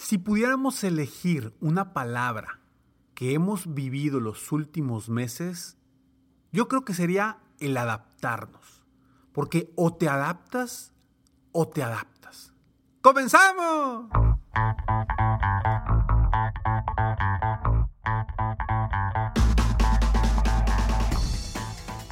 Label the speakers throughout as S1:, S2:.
S1: Si pudiéramos elegir una palabra que hemos vivido los últimos meses, yo creo que sería el adaptarnos. Porque o te adaptas o te adaptas. ¡Comenzamos!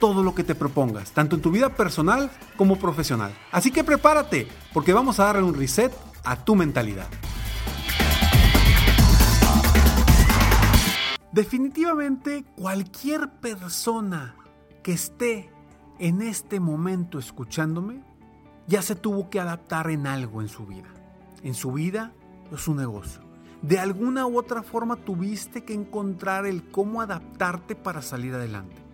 S1: todo lo que te propongas, tanto en tu vida personal como profesional. Así que prepárate, porque vamos a darle un reset a tu mentalidad. Definitivamente cualquier persona que esté en este momento escuchándome ya se tuvo que adaptar en algo en su vida. En su vida o su negocio. De alguna u otra forma tuviste que encontrar el cómo adaptarte para salir adelante.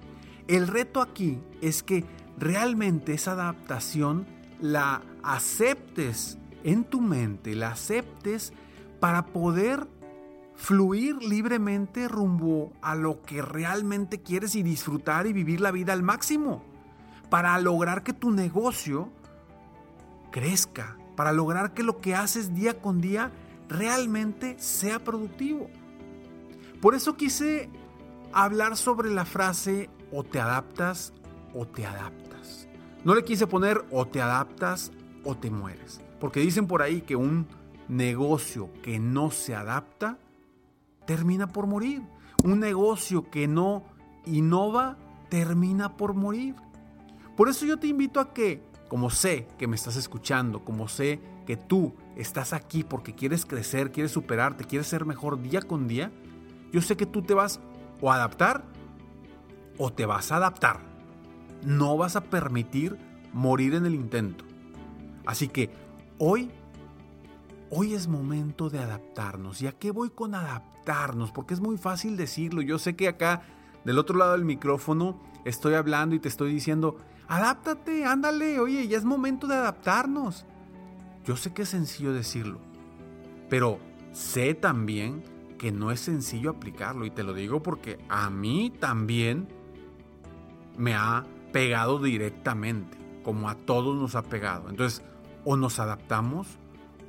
S1: El reto aquí es que realmente esa adaptación la aceptes en tu mente, la aceptes para poder fluir libremente rumbo a lo que realmente quieres y disfrutar y vivir la vida al máximo. Para lograr que tu negocio crezca, para lograr que lo que haces día con día realmente sea productivo. Por eso quise hablar sobre la frase o te adaptas o te adaptas. No le quise poner o te adaptas o te mueres. Porque dicen por ahí que un negocio que no se adapta termina por morir. Un negocio que no innova termina por morir. Por eso yo te invito a que, como sé que me estás escuchando, como sé que tú estás aquí porque quieres crecer, quieres superarte, quieres ser mejor día con día, yo sé que tú te vas o a adaptar o te vas a adaptar. No vas a permitir morir en el intento. Así que hoy, hoy es momento de adaptarnos. ¿Y a qué voy con adaptarnos? Porque es muy fácil decirlo. Yo sé que acá, del otro lado del micrófono, estoy hablando y te estoy diciendo, adáptate, ándale, oye, ya es momento de adaptarnos. Yo sé que es sencillo decirlo, pero sé también que no es sencillo aplicarlo y te lo digo porque a mí también me ha pegado directamente, como a todos nos ha pegado. Entonces, o nos adaptamos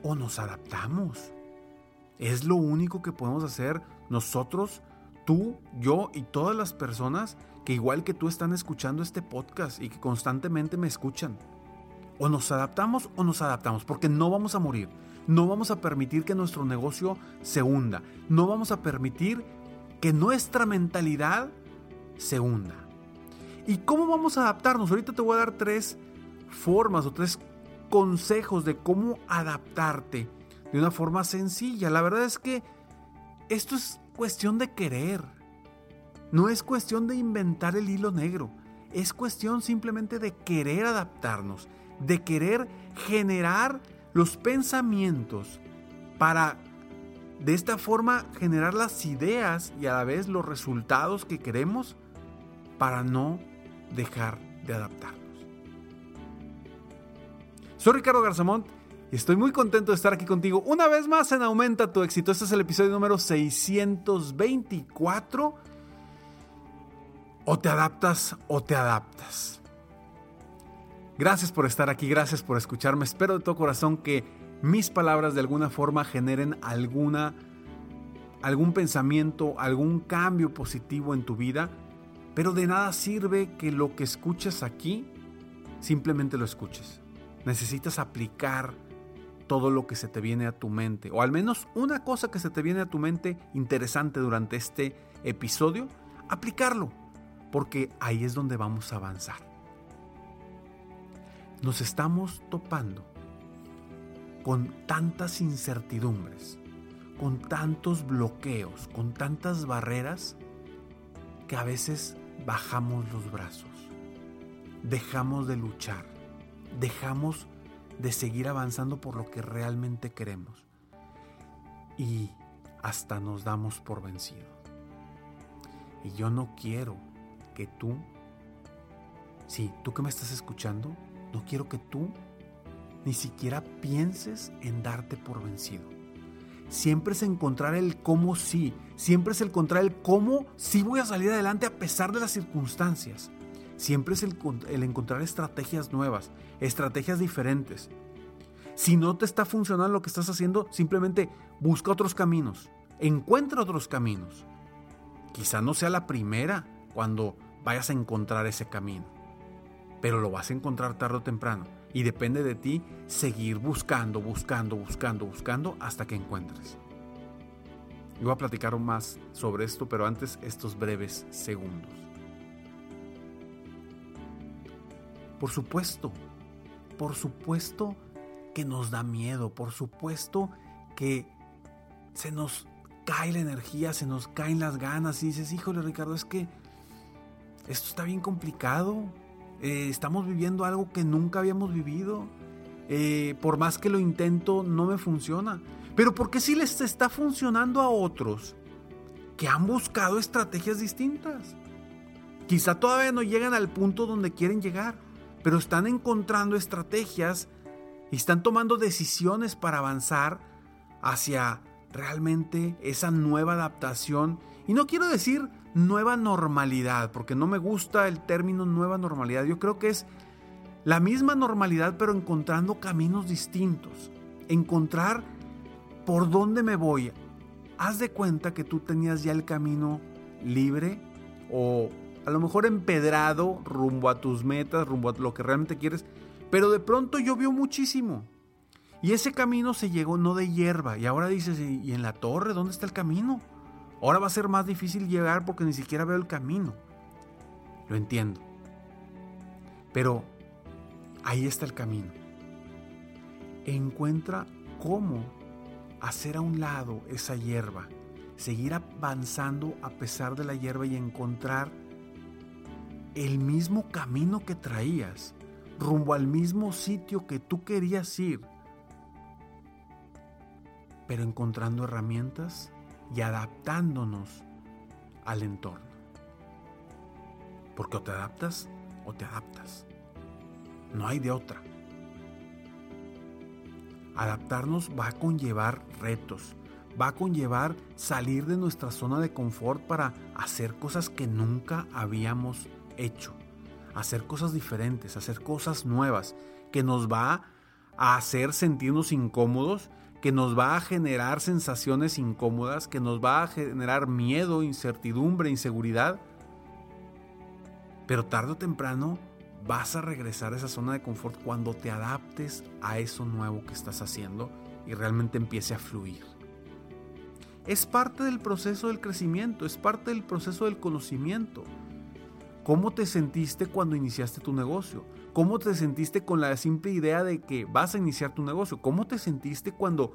S1: o nos adaptamos. Es lo único que podemos hacer nosotros, tú, yo y todas las personas que igual que tú están escuchando este podcast y que constantemente me escuchan. O nos adaptamos o nos adaptamos, porque no vamos a morir. No vamos a permitir que nuestro negocio se hunda. No vamos a permitir que nuestra mentalidad se hunda. ¿Y cómo vamos a adaptarnos? Ahorita te voy a dar tres formas o tres consejos de cómo adaptarte de una forma sencilla. La verdad es que esto es cuestión de querer. No es cuestión de inventar el hilo negro. Es cuestión simplemente de querer adaptarnos, de querer generar los pensamientos para de esta forma generar las ideas y a la vez los resultados que queremos para no dejar de adaptarnos. Soy Ricardo Garzamont y estoy muy contento de estar aquí contigo una vez más en Aumenta tu éxito. Este es el episodio número 624. O te adaptas o te adaptas. Gracias por estar aquí, gracias por escucharme. Espero de todo corazón que mis palabras de alguna forma generen alguna algún pensamiento, algún cambio positivo en tu vida pero de nada sirve que lo que escuches aquí simplemente lo escuches. Necesitas aplicar todo lo que se te viene a tu mente, o al menos una cosa que se te viene a tu mente interesante durante este episodio, aplicarlo, porque ahí es donde vamos a avanzar. Nos estamos topando con tantas incertidumbres, con tantos bloqueos, con tantas barreras, que a veces bajamos los brazos, dejamos de luchar, dejamos de seguir avanzando por lo que realmente queremos y hasta nos damos por vencido. Y yo no quiero que tú, sí, tú que me estás escuchando, no quiero que tú ni siquiera pienses en darte por vencido. Siempre es encontrar el cómo sí, siempre es encontrar el cómo sí voy a salir adelante a pesar de las circunstancias. Siempre es el, el encontrar estrategias nuevas, estrategias diferentes. Si no te está funcionando lo que estás haciendo, simplemente busca otros caminos, encuentra otros caminos. Quizá no sea la primera cuando vayas a encontrar ese camino, pero lo vas a encontrar tarde o temprano y depende de ti seguir buscando, buscando, buscando, buscando hasta que encuentres. Yo voy a platicar más sobre esto, pero antes estos breves segundos. Por supuesto, por supuesto que nos da miedo, por supuesto que se nos cae la energía, se nos caen las ganas y dices, híjole Ricardo, es que esto está bien complicado, eh, estamos viviendo algo que nunca habíamos vivido, eh, por más que lo intento no me funciona, pero ¿por qué si les está funcionando a otros que han buscado estrategias distintas? Quizá todavía no llegan al punto donde quieren llegar, pero están encontrando estrategias y están tomando decisiones para avanzar hacia realmente esa nueva adaptación. Y no quiero decir nueva normalidad, porque no me gusta el término nueva normalidad. Yo creo que es la misma normalidad, pero encontrando caminos distintos. Encontrar por dónde me voy. Haz de cuenta que tú tenías ya el camino libre o a lo mejor empedrado rumbo a tus metas, rumbo a lo que realmente quieres, pero de pronto llovió muchísimo. Y ese camino se llegó no de hierba. Y ahora dices, ¿y en la torre dónde está el camino? Ahora va a ser más difícil llegar porque ni siquiera veo el camino. Lo entiendo. Pero ahí está el camino. Encuentra cómo hacer a un lado esa hierba, seguir avanzando a pesar de la hierba y encontrar el mismo camino que traías, rumbo al mismo sitio que tú querías ir, pero encontrando herramientas y adaptándonos al entorno. Porque o te adaptas o te adaptas. No hay de otra. Adaptarnos va a conllevar retos, va a conllevar salir de nuestra zona de confort para hacer cosas que nunca habíamos hecho, hacer cosas diferentes, hacer cosas nuevas, que nos va a hacer sentirnos incómodos, que nos va a generar sensaciones incómodas, que nos va a generar miedo, incertidumbre, inseguridad. Pero tarde o temprano vas a regresar a esa zona de confort cuando te adaptes a eso nuevo que estás haciendo y realmente empiece a fluir. Es parte del proceso del crecimiento, es parte del proceso del conocimiento. ¿Cómo te sentiste cuando iniciaste tu negocio? ¿Cómo te sentiste con la simple idea de que vas a iniciar tu negocio? ¿Cómo te sentiste cuando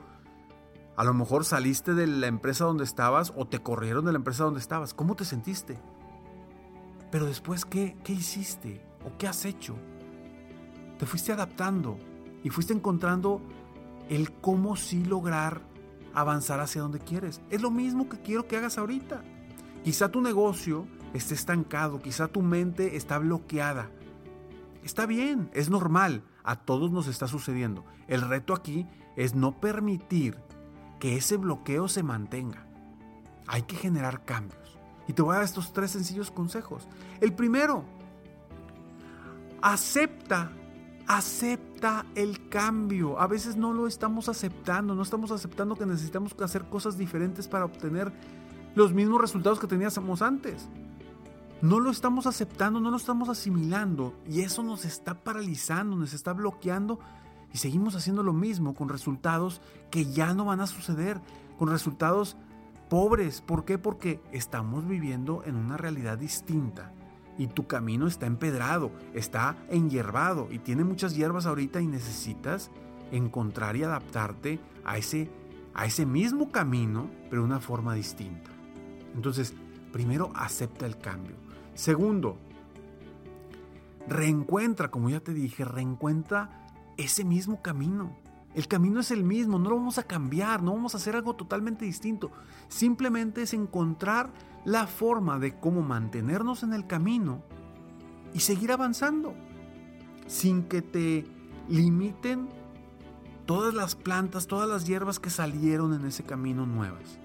S1: a lo mejor saliste de la empresa donde estabas o te corrieron de la empresa donde estabas? ¿Cómo te sentiste? Pero después, ¿qué, qué hiciste? ¿O qué has hecho? Te fuiste adaptando y fuiste encontrando el cómo sí lograr avanzar hacia donde quieres. Es lo mismo que quiero que hagas ahorita. Quizá tu negocio esté estancado, quizá tu mente está bloqueada. Está bien, es normal, a todos nos está sucediendo. El reto aquí es no permitir que ese bloqueo se mantenga. Hay que generar cambios. Y te voy a dar estos tres sencillos consejos. El primero, acepta, acepta el cambio. A veces no lo estamos aceptando, no estamos aceptando que necesitamos hacer cosas diferentes para obtener los mismos resultados que teníamos antes no lo estamos aceptando, no lo estamos asimilando y eso nos está paralizando, nos está bloqueando y seguimos haciendo lo mismo con resultados que ya no van a suceder, con resultados pobres. ¿Por qué? Porque estamos viviendo en una realidad distinta y tu camino está empedrado, está enhierbado y tiene muchas hierbas ahorita y necesitas encontrar y adaptarte a ese, a ese mismo camino, pero de una forma distinta. Entonces, primero acepta el cambio. Segundo, reencuentra, como ya te dije, reencuentra ese mismo camino. El camino es el mismo, no lo vamos a cambiar, no vamos a hacer algo totalmente distinto. Simplemente es encontrar la forma de cómo mantenernos en el camino y seguir avanzando sin que te limiten todas las plantas, todas las hierbas que salieron en ese camino nuevas.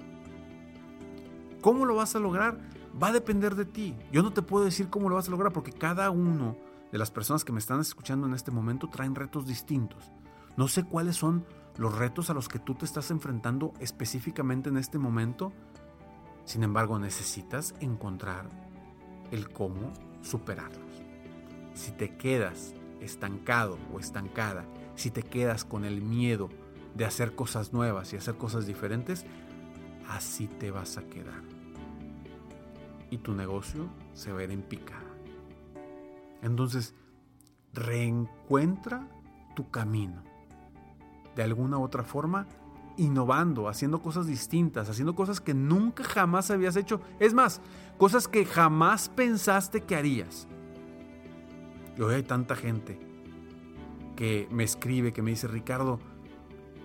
S1: ¿Cómo lo vas a lograr? Va a depender de ti. Yo no te puedo decir cómo lo vas a lograr porque cada uno de las personas que me están escuchando en este momento traen retos distintos. No sé cuáles son los retos a los que tú te estás enfrentando específicamente en este momento. Sin embargo, necesitas encontrar el cómo superarlos. Si te quedas estancado o estancada, si te quedas con el miedo de hacer cosas nuevas y hacer cosas diferentes, así te vas a quedar. Y tu negocio se ir en picada. Entonces, reencuentra tu camino. De alguna u otra forma, innovando, haciendo cosas distintas, haciendo cosas que nunca jamás habías hecho. Es más, cosas que jamás pensaste que harías. Y hoy hay tanta gente que me escribe, que me dice, Ricardo,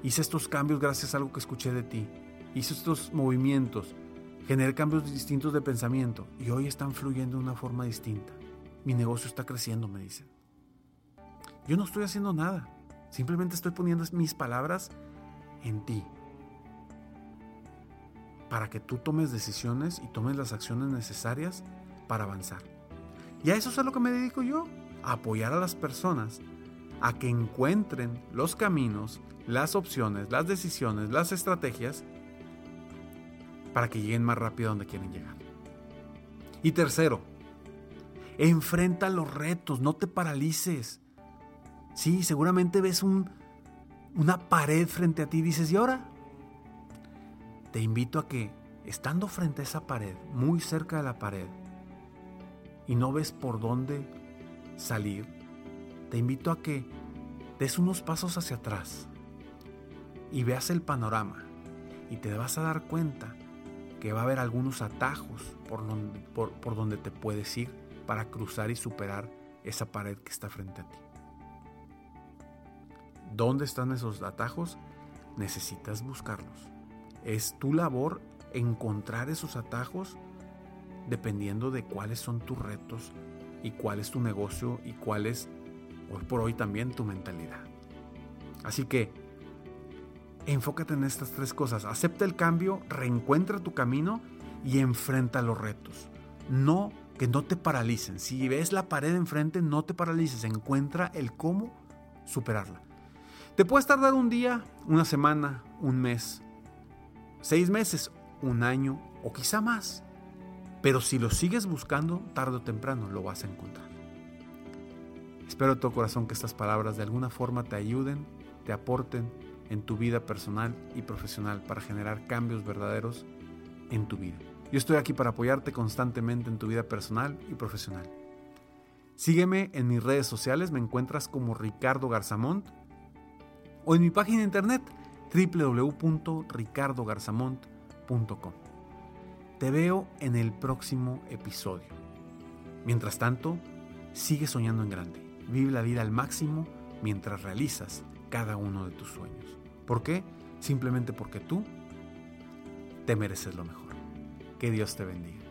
S1: hice estos cambios gracias a algo que escuché de ti. Hice estos movimientos, generé cambios distintos de pensamiento y hoy están fluyendo de una forma distinta. Mi negocio está creciendo, me dicen. Yo no estoy haciendo nada. Simplemente estoy poniendo mis palabras en ti. Para que tú tomes decisiones y tomes las acciones necesarias para avanzar. Y a eso es a lo que me dedico yo. A apoyar a las personas a que encuentren los caminos, las opciones, las decisiones, las estrategias para que lleguen más rápido a donde quieren llegar. Y tercero, enfrenta los retos, no te paralices. Sí, seguramente ves un, una pared frente a ti y dices, ¿y ahora? Te invito a que, estando frente a esa pared, muy cerca de la pared, y no ves por dónde salir, te invito a que des unos pasos hacia atrás y veas el panorama y te vas a dar cuenta que va a haber algunos atajos por donde, por donde te puedes ir para cruzar y superar esa pared que está frente a ti. ¿Dónde están esos atajos? Necesitas buscarlos. Es tu labor encontrar esos atajos dependiendo de cuáles son tus retos y cuál es tu negocio y cuál es hoy por hoy también tu mentalidad. Así que enfócate en estas tres cosas. Acepta el cambio, reencuentra tu camino y enfrenta los retos. No que no te paralicen. Si ves la pared enfrente, no te paralices. Encuentra el cómo superarla. Te puedes tardar un día, una semana, un mes, seis meses, un año o quizá más. Pero si lo sigues buscando, tarde o temprano lo vas a encontrar. Espero de todo corazón que estas palabras de alguna forma te ayuden, te aporten en tu vida personal y profesional para generar cambios verdaderos en tu vida. Yo estoy aquí para apoyarte constantemente en tu vida personal y profesional. Sígueme en mis redes sociales, me encuentras como Ricardo Garzamont o en mi página internet www.ricardogarzamont.com. Te veo en el próximo episodio. Mientras tanto, sigue soñando en grande. Vive la vida al máximo mientras realizas cada uno de tus sueños. ¿Por qué? Simplemente porque tú te mereces lo mejor. Que Dios te bendiga.